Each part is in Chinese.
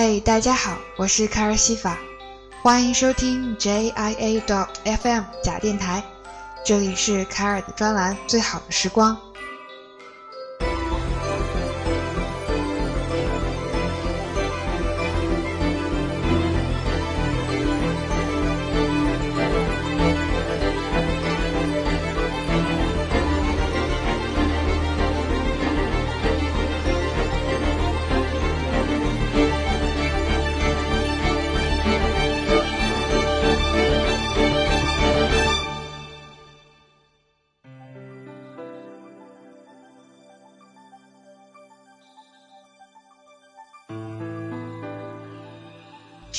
嘿，大家好，我是卡尔西法，欢迎收听 JIA dot FM 假电台，这里是卡尔的专栏《最好的时光》。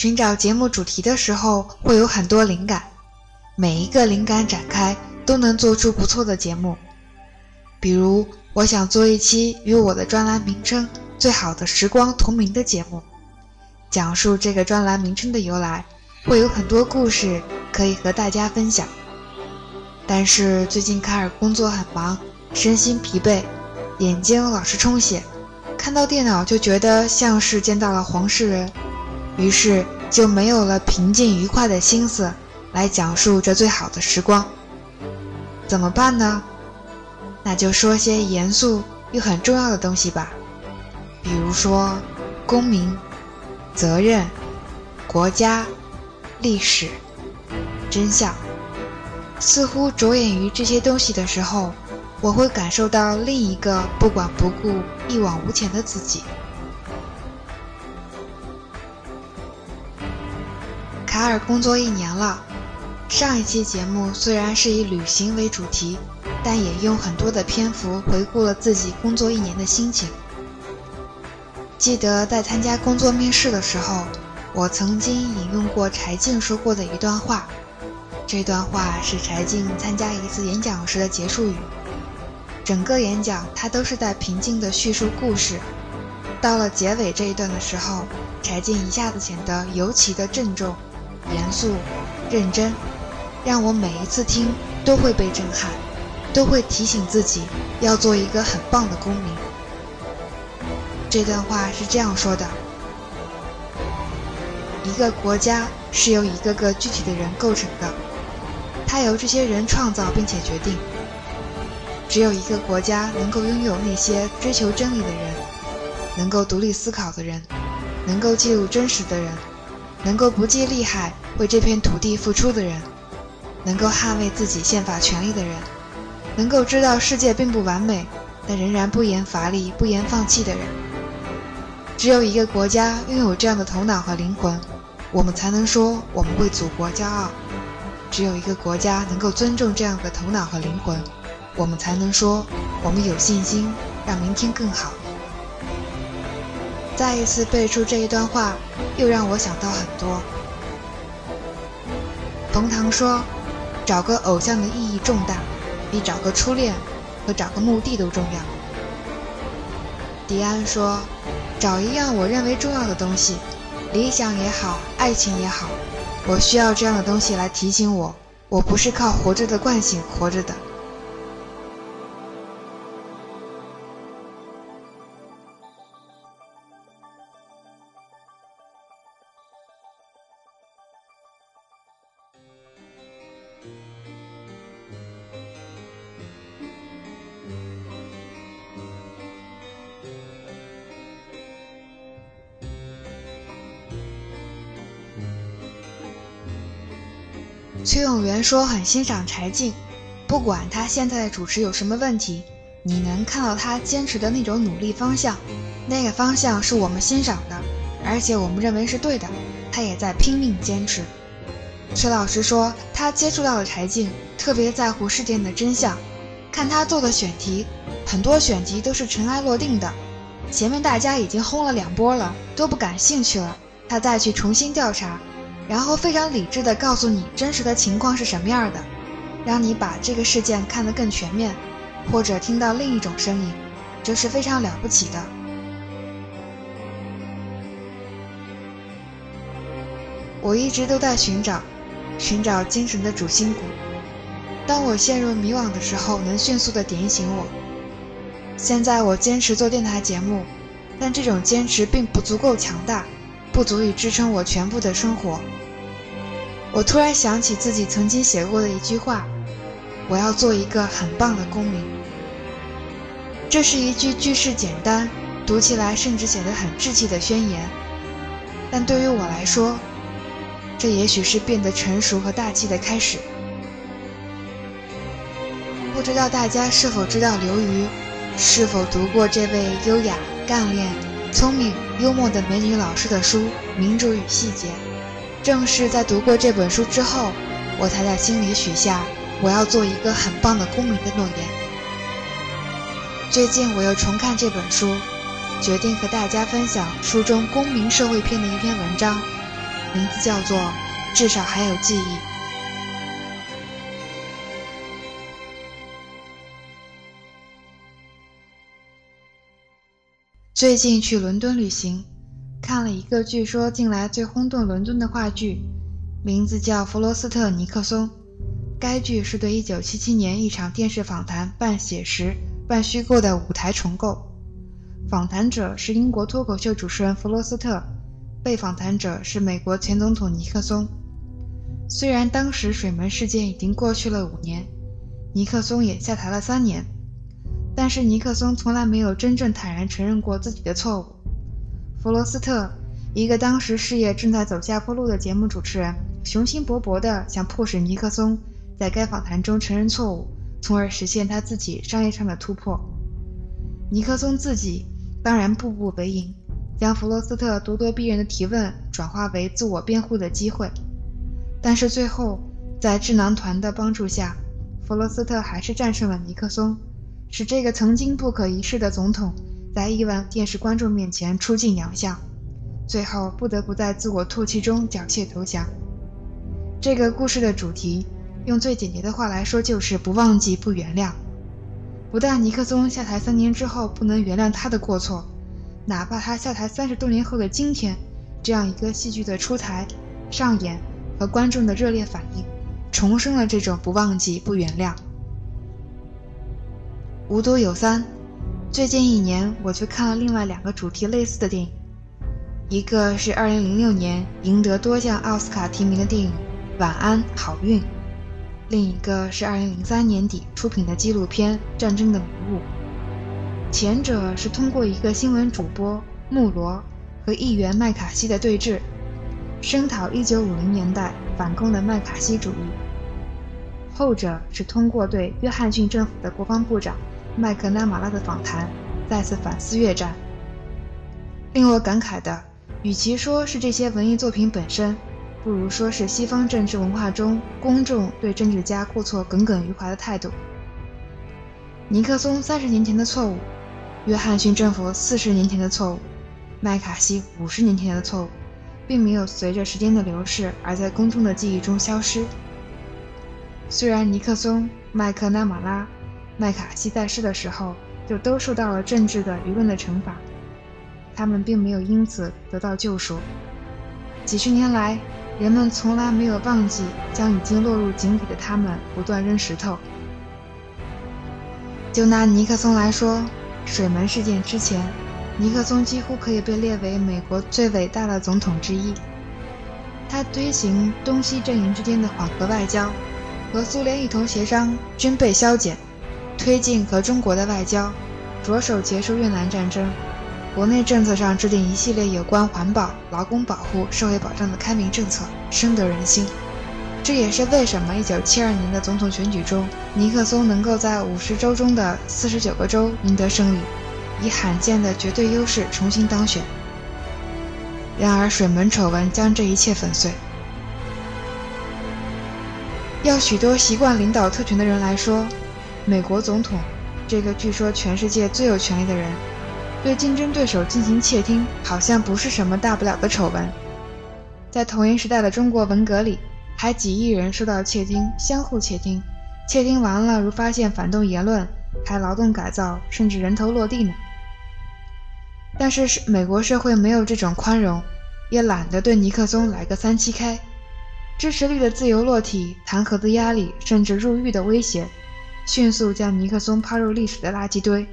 寻找节目主题的时候，会有很多灵感，每一个灵感展开，都能做出不错的节目。比如，我想做一期与我的专栏名称《最好的时光》同名的节目，讲述这个专栏名称的由来，会有很多故事可以和大家分享。但是最近卡尔工作很忙，身心疲惫，眼睛老是充血，看到电脑就觉得像是见到了黄世仁。于是就没有了平静愉快的心思来讲述这最好的时光。怎么办呢？那就说些严肃又很重要的东西吧，比如说公民、责任、国家、历史、真相。似乎着眼于这些东西的时候，我会感受到另一个不管不顾、一往无前的自己。卡尔工作一年了，上一期节目虽然是以旅行为主题，但也用很多的篇幅回顾了自己工作一年的心情。记得在参加工作面试的时候，我曾经引用过柴静说过的一段话，这段话是柴静参加一次演讲时的结束语。整个演讲他都是在平静地叙述故事，到了结尾这一段的时候，柴静一下子显得尤其的郑重。严肃、认真，让我每一次听都会被震撼，都会提醒自己要做一个很棒的公民。这段话是这样说的：一个国家是由一个个具体的人构成的，它由这些人创造并且决定。只有一个国家能够拥有那些追求真理的人，能够独立思考的人，能够记录真实的人。能够不计利害为这片土地付出的人，能够捍卫自己宪法权利的人，能够知道世界并不完美，但仍然不言乏力、不言放弃的人，只有一个国家拥有这样的头脑和灵魂，我们才能说我们为祖国骄傲；只有一个国家能够尊重这样的头脑和灵魂，我们才能说我们有信心让明天更好。再一次背出这一段话，又让我想到很多。冯唐说：“找个偶像的意义重大，比找个初恋和找个墓地都重要。”迪安说：“找一样我认为重要的东西，理想也好，爱情也好，我需要这样的东西来提醒我，我不是靠活着的惯性活着的。”崔永元说很欣赏柴静，不管他现在的主持有什么问题，你能看到他坚持的那种努力方向，那个方向是我们欣赏的，而且我们认为是对的，他也在拼命坚持。崔老师说他接触到了柴静，特别在乎事件的真相，看他做的选题，很多选题都是尘埃落定的，前面大家已经轰了两波了，都不感兴趣了，他再去重新调查。然后非常理智地告诉你真实的情况是什么样的，让你把这个事件看得更全面，或者听到另一种声音，这是非常了不起的。我一直都在寻找，寻找精神的主心骨。当我陷入迷惘的时候，能迅速的点醒我。现在我坚持做电台节目，但这种坚持并不足够强大。不足以支撑我全部的生活。我突然想起自己曾经写过的一句话：“我要做一个很棒的公民。”这是一句句式简单，读起来甚至显得很稚气的宣言，但对于我来说，这也许是变得成熟和大气的开始。不知道大家是否知道刘瑜，是否读过这位优雅、干练、聪明、幽默的美女老师的书《民主与细节》？正是在读过这本书之后，我才在心里许下我要做一个很棒的公民的诺言。最近我又重看这本书，决定和大家分享书中公民社会篇的一篇文章，名字叫做《至少还有记忆》。最近去伦敦旅行，看了一个据说近来最轰动伦敦的话剧，名字叫《弗罗斯特尼克松》。该剧是对1977年一场电视访谈半写实半虚构的舞台重构。访谈者是英国脱口秀主持人弗罗斯特，被访谈者是美国前总统尼克松。虽然当时水门事件已经过去了五年，尼克松也下台了三年。但是尼克松从来没有真正坦然承认过自己的错误。弗罗斯特，一个当时事业正在走下坡路的节目主持人，雄心勃勃地想迫使尼克松在该访谈中承认错误，从而实现他自己商业上的突破。尼克松自己当然步步为营，将弗罗斯特咄咄逼人的提问转化为自我辩护的机会。但是最后，在智囊团的帮助下，弗罗斯特还是战胜了尼克松。使这个曾经不可一世的总统，在亿万电视观众面前出尽洋相，最后不得不在自我唾弃中缴械投降。这个故事的主题，用最简洁的话来说，就是不忘记、不原谅。不但尼克松下台三年之后不能原谅他的过错，哪怕他下台三十多年后的今天，这样一个戏剧的出台、上演和观众的热烈反应，重生了这种不忘记、不原谅。无独有三，最近一年我去看了另外两个主题类似的电影，一个是2006年赢得多项奥斯卡提名的电影《晚安，好运》，另一个是2003年底出品的纪录片《战争的迷雾》。前者是通过一个新闻主播穆罗和议员麦卡锡的对峙，声讨1950年代反共的麦卡锡主义；后者是通过对约翰逊政府的国防部长。麦克纳马拉的访谈再次反思越战。令我感慨的，与其说是这些文艺作品本身，不如说是西方政治文化中公众对政治家过错耿耿于怀的态度。尼克松三十年前的错误，约翰逊政府四十年前的错误，麦卡锡五十年前的错误，并没有随着时间的流逝而在公众的记忆中消失。虽然尼克松、麦克纳马拉。麦卡锡在世的时候，就都受到了政治的舆论的惩罚，他们并没有因此得到救赎。几十年来，人们从来没有忘记将已经落入井底的他们不断扔石头。就拿尼克松来说，水门事件之前，尼克松几乎可以被列为美国最伟大的总统之一。他推行东西阵营之间的缓和外交，和苏联一同协商军备削减。推进和中国的外交，着手结束越南战争，国内政策上制定一系列有关环保、劳工保护、社会保障的开明政策，深得人心。这也是为什么1972年的总统选举中，尼克松能够在50州中的49个州赢得胜利，以罕见的绝对优势重新当选。然而，水门丑闻将这一切粉碎。要许多习惯领导特权的人来说，美国总统，这个据说全世界最有权力的人，对竞争对手进行窃听，好像不是什么大不了的丑闻。在同一时代的中国文革里，还几亿人受到窃听，相互窃听，窃听完了，如发现反动言论，还劳动改造，甚至人头落地呢。但是美国社会没有这种宽容，也懒得对尼克松来个三七开，支持率的自由落体，弹劾的压力，甚至入狱的威胁。迅速将尼克松抛入历史的垃圾堆。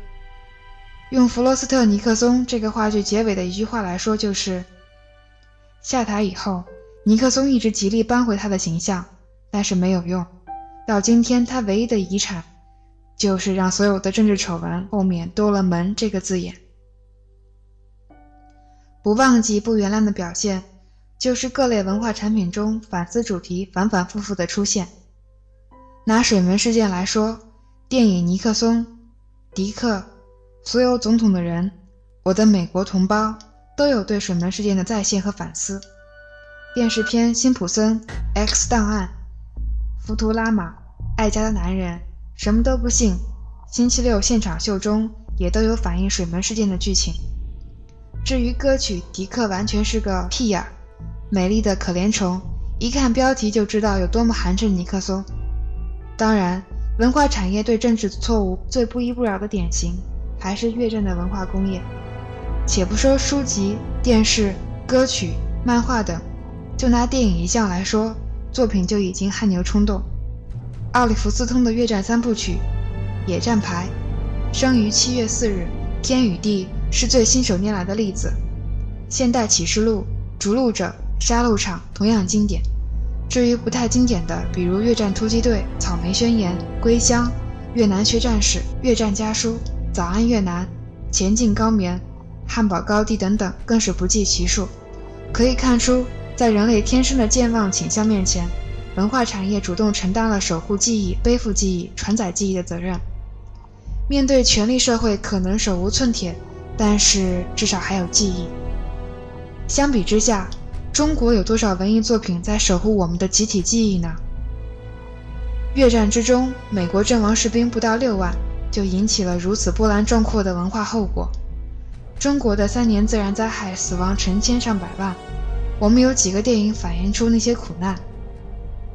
用弗罗斯特·尼克松这个话剧结尾的一句话来说，就是：下台以后，尼克松一直极力扳回他的形象，但是没有用。到今天，他唯一的遗产就是让所有的政治丑闻后面多了“门”这个字眼。不忘记、不原谅的表现，就是各类文化产品中反思主题反反复复的出现。拿水门事件来说，电影《尼克松》，迪克，所有总统的人，我的美国同胞。都有对水门事件的再现和反思。电视片《辛普森》、《X 档案》、《浮图拉玛》、《爱家的男人》、什么都不信、星期六现场秀中也都有反映水门事件的剧情。至于歌曲，迪克完全是个屁眼儿，美丽的可怜虫，一看标题就知道有多么寒碜。尼克松。当然，文化产业对政治错误最不依不饶的典型，还是越战的文化工业。且不说书籍、电视、歌曲、漫画等，就拿电影一项来说，作品就已经汗牛充栋。奥利弗斯通的越战三部曲《野战排》《生于七月四日》《天与地》是最信手拈来的例子，《现代启示录》《逐鹿者》《杀戮场》同样经典。至于不太经典的，比如《越战突击队》《草莓宣言》《归乡》《越南血战史》《越战家书》《早安越南》《前进高棉》。汉堡高地等等，更是不计其数。可以看出，在人类天生的健忘倾向面前，文化产业主动承担了守护记忆、背负记忆、传载记忆的责任。面对权力社会，可能手无寸铁，但是至少还有记忆。相比之下，中国有多少文艺作品在守护我们的集体记忆呢？越战之中，美国阵亡士兵不到六万，就引起了如此波澜壮阔的文化后果。中国的三年自然灾害，死亡成千上百万。我们有几个电影反映出那些苦难？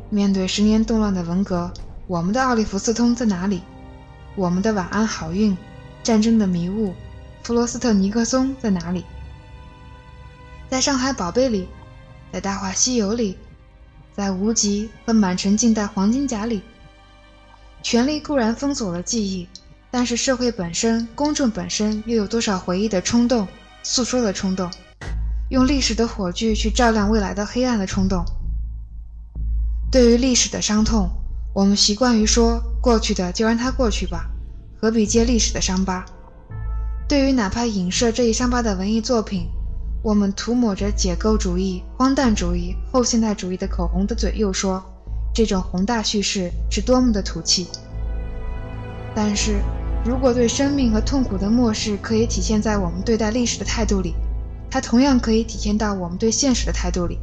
面对十年动乱的文革，我们的奥利弗斯通在哪里？我们的晚安好运、战争的迷雾、弗罗斯特尼克松在哪里？在上海宝贝里，在大话西游里，在无极和满城尽带黄金甲里，权力固然封锁了记忆。但是社会本身、公众本身又有多少回忆的冲动、诉说的冲动，用历史的火炬去照亮未来的黑暗的冲动？对于历史的伤痛，我们习惯于说过去的就让它过去吧，何必揭历史的伤疤？对于哪怕影射这一伤疤的文艺作品，我们涂抹着解构主义、荒诞主义、后现代主义的口红的嘴，又说这种宏大叙事是多么的土气。但是。如果对生命和痛苦的漠视可以体现在我们对待历史的态度里，它同样可以体现到我们对现实的态度里。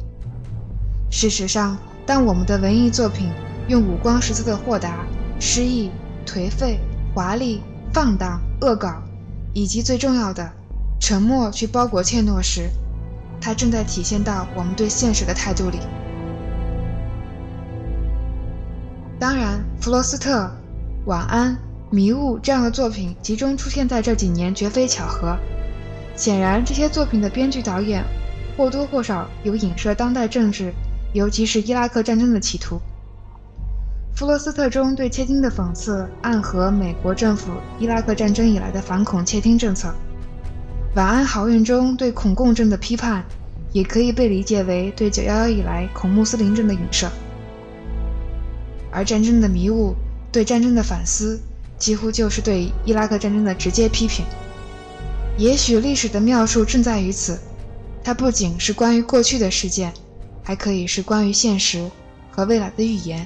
事实上，当我们的文艺作品用五光十色的豁达、诗意、颓废、华丽、放荡、恶搞，以及最重要的沉默去包裹怯懦时，它正在体现到我们对现实的态度里。当然，弗罗斯特，晚安。迷雾这样的作品集中出现在这几年，绝非巧合。显然，这些作品的编剧、导演或多或少有影射当代政治，尤其是伊拉克战争的企图。弗罗斯特中对窃听的讽刺，暗合美国政府伊拉克战争以来的反恐窃听政策。晚安好运中对恐共症的批判，也可以被理解为对九幺幺以来恐穆斯林症的影射。而战争的迷雾对战争的反思。几乎就是对伊拉克战争的直接批评。也许历史的妙处正在于此，它不仅是关于过去的事件，还可以是关于现实和未来的预言。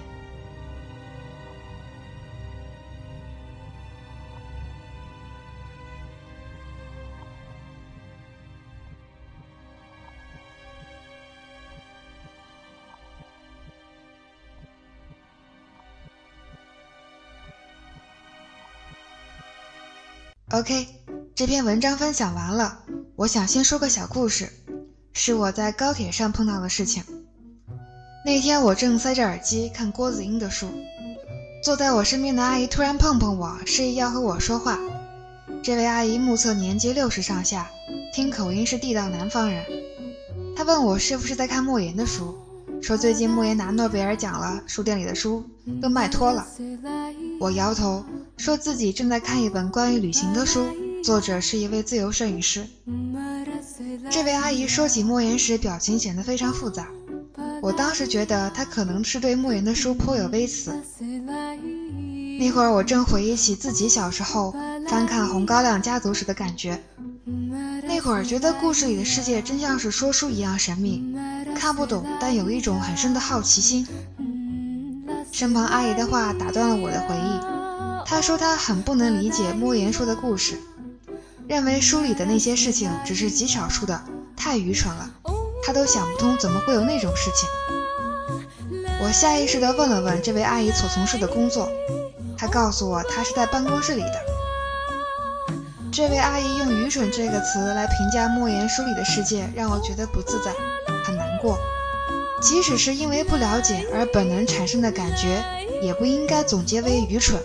OK，这篇文章分享完了。我想先说个小故事，是我在高铁上碰到的事情。那天我正塞着耳机看郭子英的书，坐在我身边的阿姨突然碰碰我，示意要和我说话。这位阿姨目测年纪六十上下，听口音是地道南方人。她问我是不是在看莫言的书，说最近莫言拿诺贝尔奖了，书店里的书都卖脱了。我摇头。说自己正在看一本关于旅行的书，作者是一位自由摄影师。这位阿姨说起莫言时，表情显得非常复杂。我当时觉得她可能是对莫言的书颇有微词。那会儿我正回忆起自己小时候翻看《红高粱家族》时的感觉。那会儿觉得故事里的世界真像是说书一样神秘，看不懂，但有一种很深的好奇心。身旁阿姨的话打断了我的回忆。她说她很不能理解莫言说的故事，认为书里的那些事情只是极少数的，太愚蠢了。她都想不通怎么会有那种事情。我下意识地问了问这位阿姨所从事的工作，她告诉我她是在办公室里的。这位阿姨用“愚蠢”这个词来评价莫言书里的世界，让我觉得不自在，很难过。即使是因为不了解而本能产生的感觉，也不应该总结为愚蠢。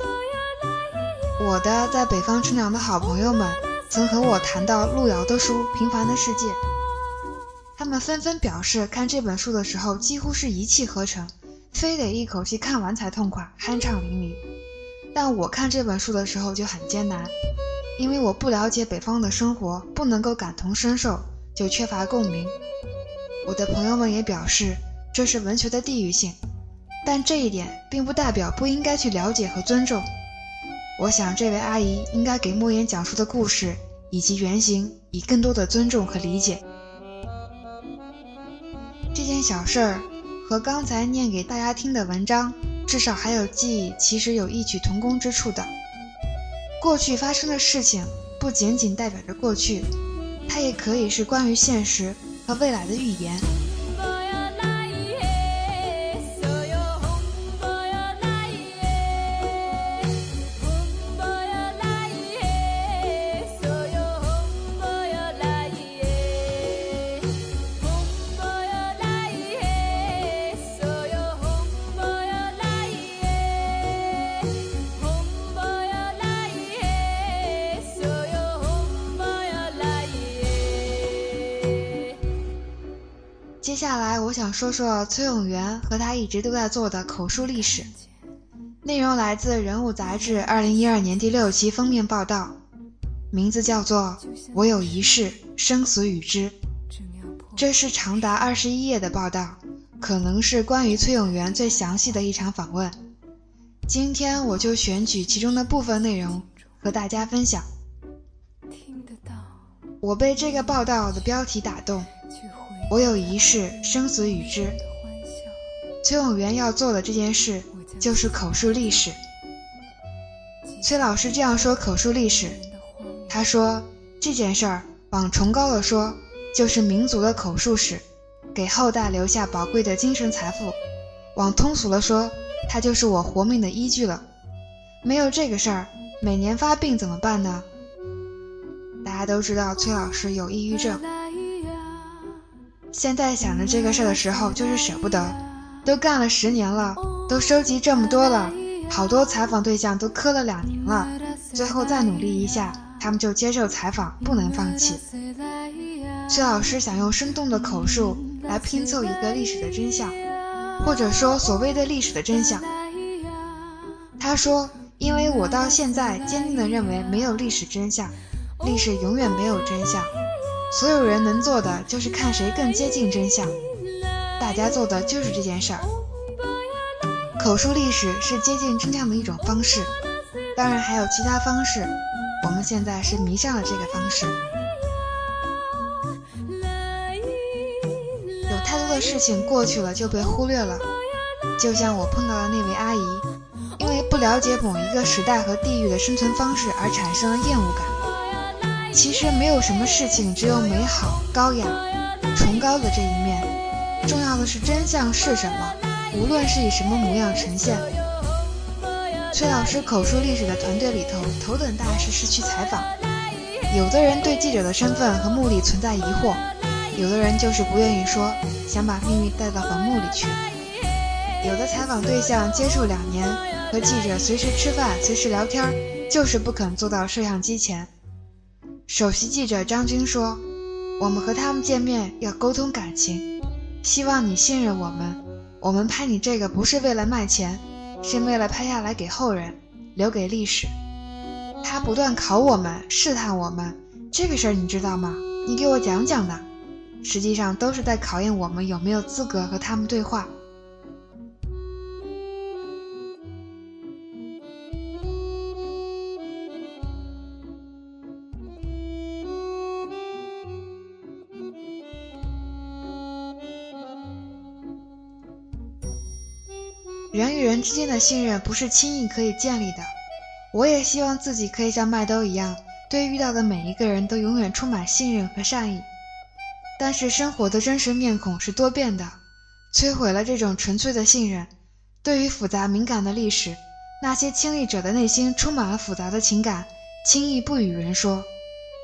我的在北方成长的好朋友们曾和我谈到路遥的书《平凡的世界》，他们纷纷表示看这本书的时候几乎是一气呵成，非得一口气看完才痛快，酣畅淋漓。但我看这本书的时候就很艰难。因为我不了解北方的生活，不能够感同身受，就缺乏共鸣。我的朋友们也表示这是文学的地域性，但这一点并不代表不应该去了解和尊重。我想这位阿姨应该给莫言讲述的故事以及原型以更多的尊重和理解。这件小事儿和刚才念给大家听的文章，至少还有记忆，其实有异曲同工之处的。过去发生的事情不仅仅代表着过去，它也可以是关于现实和未来的预言。说说崔永元和他一直都在做的口述历史。内容来自《人物》杂志二零一二年第六期封面报道，名字叫做《我有一事，生死与之》。这是长达二十一页的报道，可能是关于崔永元最详细的一场访问。今天我就选取其中的部分内容和大家分享。听得到我被这个报道的标题打动。我有一事，生死与之。崔永元要做的这件事就是口述历史。崔老师这样说口述历史，他说这件事儿往崇高了说，就是民族的口述史，给后代留下宝贵的精神财富；往通俗了说，它就是我活命的依据了。没有这个事儿，每年发病怎么办呢？大家都知道崔老师有抑郁症。现在想着这个事儿的时候，就是舍不得。都干了十年了，都收集这么多了，好多采访对象都磕了两年了，最后再努力一下，他们就接受采访，不能放弃。崔老师想用生动的口述来拼凑一个历史的真相，或者说所谓的历史的真相。他说：“因为我到现在坚定地认为，没有历史真相，历史永远没有真相。”所有人能做的就是看谁更接近真相，大家做的就是这件事儿。口述历史是接近真相的一种方式，当然还有其他方式。我们现在是迷上了这个方式。有太多的事情过去了就被忽略了，就像我碰到的那位阿姨，因为不了解某一个时代和地域的生存方式而产生了厌恶感。其实没有什么事情只有美好、高雅、崇高的这一面，重要的是真相是什么，无论是以什么模样呈现。崔老师口述历史的团队里头，头等大事是去采访。有的人对记者的身份和目的存在疑惑，有的人就是不愿意说，想把秘密带到坟墓里去。有的采访对象接触两年，和记者随时吃饭、随时聊天，就是不肯坐到摄像机前。首席记者张军说：“我们和他们见面要沟通感情，希望你信任我们。我们拍你这个不是为了卖钱，是为了拍下来给后人，留给历史。”他不断考我们，试探我们，这个事儿你知道吗？你给我讲讲呢。实际上都是在考验我们有没有资格和他们对话。人与人之间的信任不是轻易可以建立的。我也希望自己可以像麦兜一样，对遇到的每一个人都永远充满信任和善意。但是生活的真实面孔是多变的，摧毁了这种纯粹的信任。对于复杂敏感的历史，那些亲历者的内心充满了复杂的情感，轻易不与人说。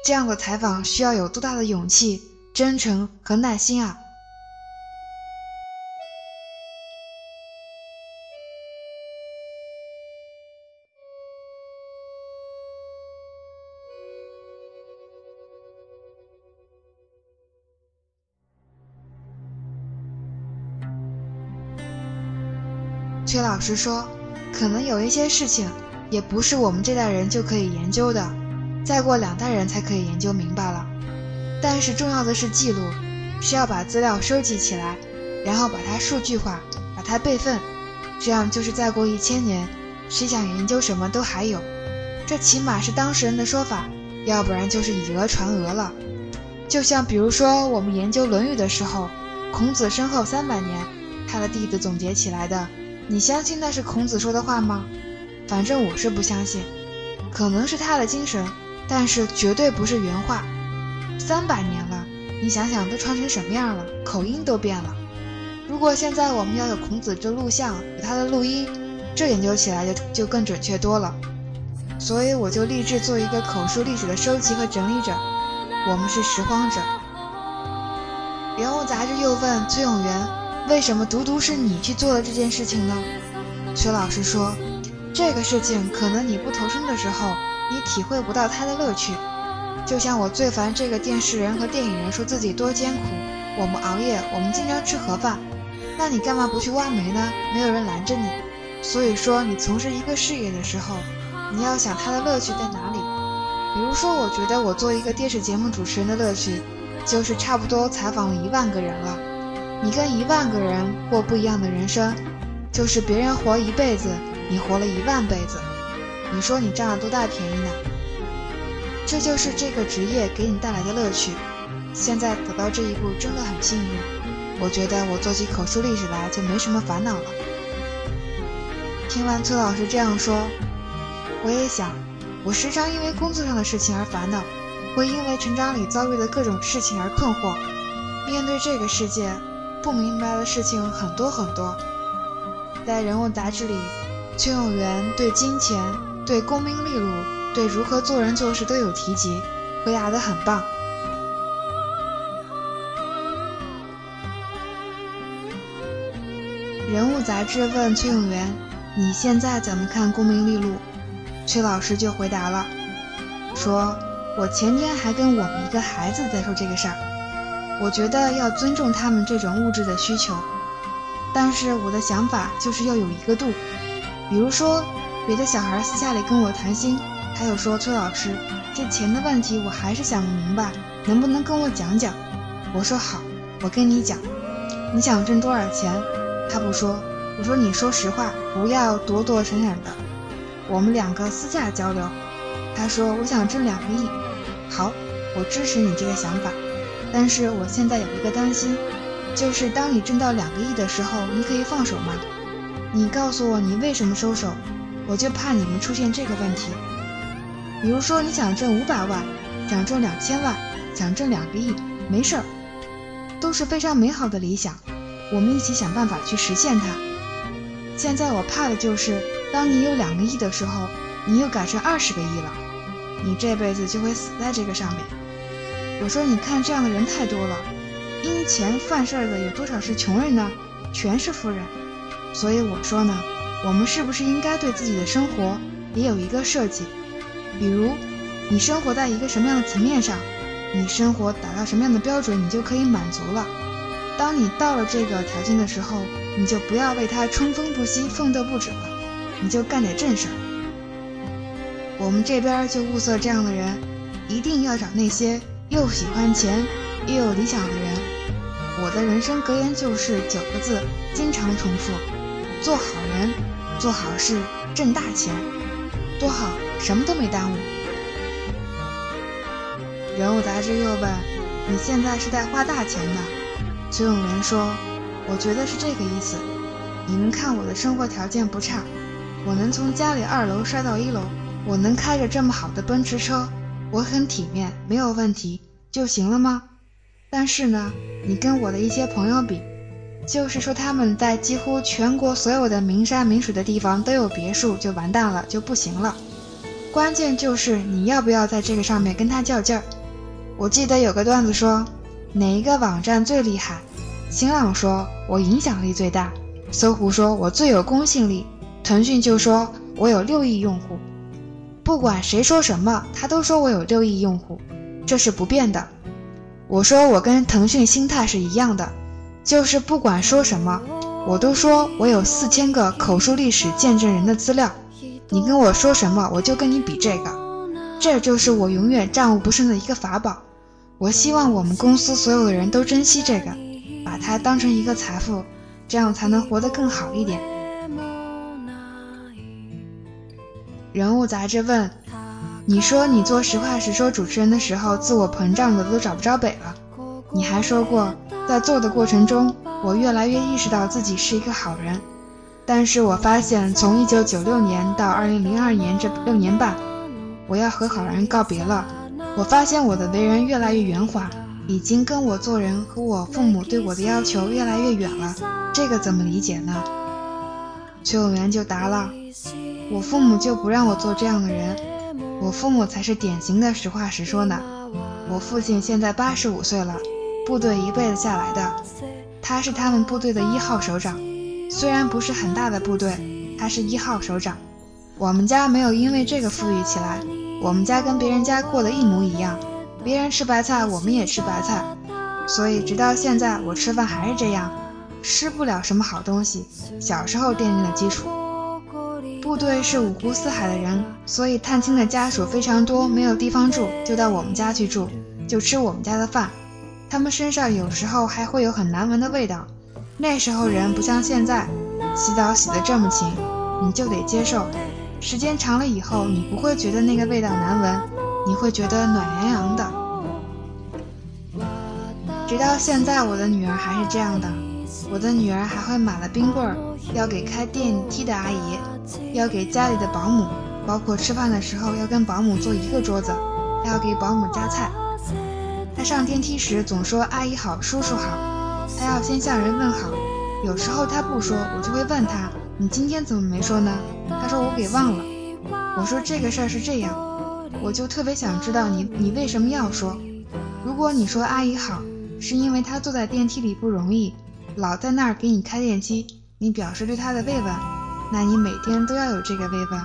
这样的采访需要有多大的勇气、真诚和耐心啊！老实说：“可能有一些事情，也不是我们这代人就可以研究的，再过两代人才可以研究明白了。但是重要的是记录，是要把资料收集起来，然后把它数据化，把它备份，这样就是再过一千年，谁想研究什么都还有。这起码是当事人的说法，要不然就是以讹传讹了。就像比如说我们研究《论语》的时候，孔子身后三百年，他的弟子总结起来的。”你相信那是孔子说的话吗？反正我是不相信，可能是他的精神，但是绝对不是原话。三百年了，你想想都传成什么样了，口音都变了。如果现在我们要有孔子这录像，有他的录音，这研究起来就就更准确多了。所以我就立志做一个口述历史的收集和整理者。我们是拾荒者。人物杂志又问崔永元。为什么独独是你去做了这件事情呢？崔老师说：“这个事情可能你不投身的时候，你体会不到它的乐趣。就像我最烦这个电视人和电影人说自己多艰苦，我们熬夜，我们经常吃盒饭。那你干嘛不去挖煤呢？没有人拦着你。所以说，你从事一个事业的时候，你要想它的乐趣在哪里。比如说，我觉得我做一个电视节目主持人的乐趣，就是差不多采访了一万个人了。”你跟一万个人过不一样的人生，就是别人活一辈子，你活了一万辈子。你说你占了多大便宜呢？这就是这个职业给你带来的乐趣。现在走到这一步真的很幸运。我觉得我做起口述历史来就没什么烦恼了。听完崔老师这样说，我也想，我时常因为工作上的事情而烦恼，会因为成长里遭遇的各种事情而困惑。面对这个世界。不明白的事情很多很多，在人物杂志里，崔永元对金钱、对功名利禄、对如何做人做事都有提及，回答的很棒。人物杂志问崔永元：“你现在怎么看功名利禄？”崔老师就回答了，说：“我前天还跟我们一个孩子在说这个事儿。”我觉得要尊重他们这种物质的需求，但是我的想法就是要有一个度。比如说，别的小孩私下里跟我谈心，他又说：“崔老师，这钱的问题我还是想不明白，能不能跟我讲讲？”我说：“好，我跟你讲。你想挣多少钱？”他不说。我说：“你说实话，不要躲躲闪闪的。我们两个私下交流。”他说：“我想挣两个亿。”好，我支持你这个想法。但是我现在有一个担心，就是当你挣到两个亿的时候，你可以放手吗？你告诉我你为什么收手，我就怕你们出现这个问题。比如说你想挣五百万，想挣两千万，想挣两个亿，没事儿，都是非常美好的理想，我们一起想办法去实现它。现在我怕的就是，当你有两个亿的时候，你又改成二十个亿了，你这辈子就会死在这个上面。我说：“你看，这样的人太多了，因钱犯事儿的有多少是穷人呢？全是富人。所以我说呢，我们是不是应该对自己的生活也有一个设计？比如，你生活在一个什么样的层面上，你生活达到什么样的标准，你就可以满足了。当你到了这个条件的时候，你就不要为他冲锋不息、奋斗不止了，你就干点正事儿。我们这边就物色这样的人，一定要找那些。”又喜欢钱又有理想的人。我的人生格言就是九个字，经常重复：做好人，做好事，挣大钱。多好，什么都没耽误。人物杂志又问：“你现在是在花大钱呢？”崔永元说：“我觉得是这个意思。你们看我的生活条件不差，我能从家里二楼摔到一楼，我能开着这么好的奔驰车，我很体面，没有问题就行了吗？但是呢，你跟我的一些朋友比，就是说他们在几乎全国所有的名山名水的地方都有别墅，就完蛋了，就不行了。关键就是你要不要在这个上面跟他较劲儿。”我记得有个段子说，哪一个网站最厉害？新浪说我影响力最大，搜狐说我最有公信力，腾讯就说我有六亿用户。不管谁说什么，他都说我有六亿用户，这是不变的。我说我跟腾讯心态是一样的，就是不管说什么，我都说我有四千个口述历史见证人的资料。你跟我说什么，我就跟你比这个。这就是我永远战无不胜的一个法宝。我希望我们公司所有的人都珍惜这个，把它当成一个财富，这样才能活得更好一点。人物杂志问：“你说你做实话实说主持人的时候，自我膨胀的都找不着北了。你还说过，在做的过程中，我越来越意识到自己是一个好人。但是我发现，从1996年到2002年这六年半。”我要和好人告别了。我发现我的为人越来越圆滑，已经跟我做人和我父母对我的要求越来越远了。这个怎么理解呢？崔永元就答了：我父母就不让我做这样的人。我父母才是典型的实话实说呢。我父亲现在八十五岁了，部队一辈子下来的，他是他们部队的一号首长，虽然不是很大的部队，他是一号首长。我们家没有因为这个富裕起来，我们家跟别人家过得一模一样，别人吃白菜，我们也吃白菜，所以直到现在我吃饭还是这样，吃不了什么好东西。小时候奠定了基础。部队是五湖四海的人，所以探亲的家属非常多，没有地方住就到我们家去住，就吃我们家的饭。他们身上有时候还会有很难闻的味道，那时候人不像现在，洗澡洗得这么勤，你就得接受。时间长了以后，你不会觉得那个味道难闻，你会觉得暖洋洋的。直到现在，我的女儿还是这样的。我的女儿还会买了冰棍儿，要给开电梯的阿姨，要给家里的保姆，包括吃饭的时候要跟保姆坐一个桌子，还要给保姆夹菜。他上电梯时总说阿姨好，叔叔好，他要先向人问好。有时候他不说，我就会问他。你今天怎么没说呢？他说我给忘了。我说这个事儿是这样，我就特别想知道你你为什么要说。如果你说阿姨好，是因为她坐在电梯里不容易，老在那儿给你开电梯，你表示对她的慰问，那你每天都要有这个慰问。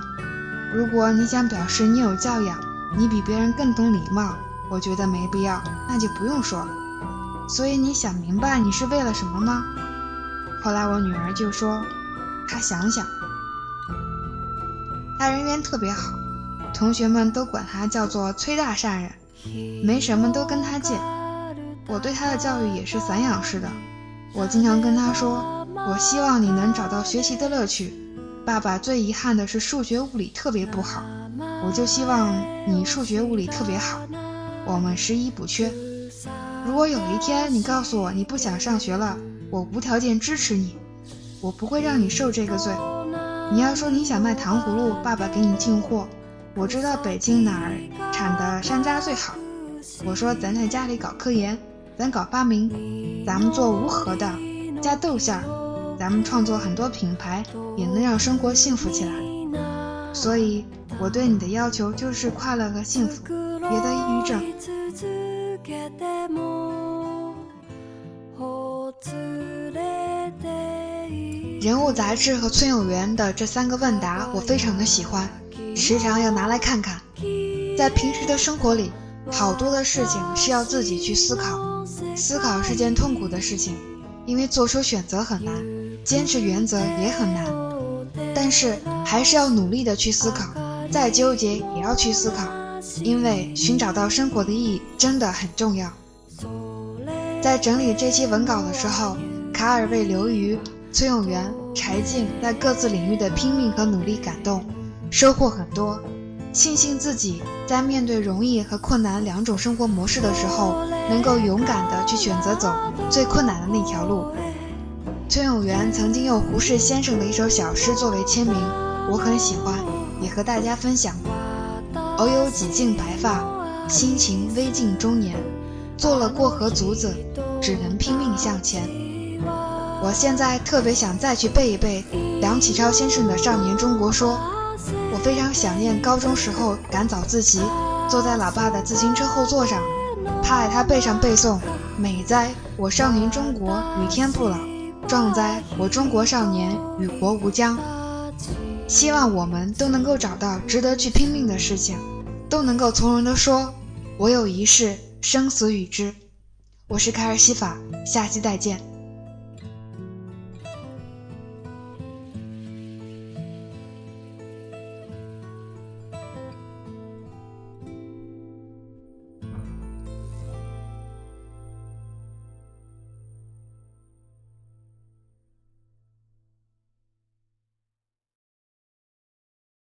如果你想表示你有教养，你比别人更懂礼貌，我觉得没必要，那就不用说了。所以你想明白你是为了什么吗？后来我女儿就说。她想想，她人缘特别好，同学们都管她叫做崔大善人，没什么都跟她借。我对她的教育也是散养式的，我经常跟她说，我希望你能找到学习的乐趣。爸爸最遗憾的是数学物理特别不好，我就希望你数学物理特别好，我们十一补缺。如果有一天你告诉我你不想上学了，我无条件支持你。我不会让你受这个罪。你要说你想卖糖葫芦，爸爸给你进货。我知道北京哪儿产的山楂最好。我说咱在家里搞科研，咱搞发明，咱们做无核的，加豆馅儿，咱们创作很多品牌，也能让生活幸福起来。所以我对你的要求就是快乐和幸福，别得抑郁症。人物杂志和崔永元的这三个问答，我非常的喜欢，时常要拿来看看。在平时的生活里，好多的事情是要自己去思考，思考是件痛苦的事情，因为做出选择很难，坚持原则也很难。但是还是要努力的去思考，再纠结也要去思考，因为寻找到生活的意义真的很重要。在整理这期文稿的时候，卡尔为刘瑜、崔永元、柴静在各自领域的拼命和努力感动，收获很多。庆幸自己在面对容易和困难两种生活模式的时候，能够勇敢地去选择走最困难的那条路。崔永元曾经用胡适先生的一首小诗作为签名，我很喜欢，也和大家分享。偶有几茎白发，心情微近中年，做了过河卒子，只能拼命向前。我现在特别想再去背一背梁启超先生的《少年中国说》。我非常想念高中时候赶早自习，坐在老爸的自行车后座上，趴在他背上背诵：“美哉，我少年中国与天不老；壮哉，我中国少年与国无疆。”希望我们都能够找到值得去拼命的事情，都能够从容地说：“我有一事，生死与之。”我是凯尔西法，下期再见。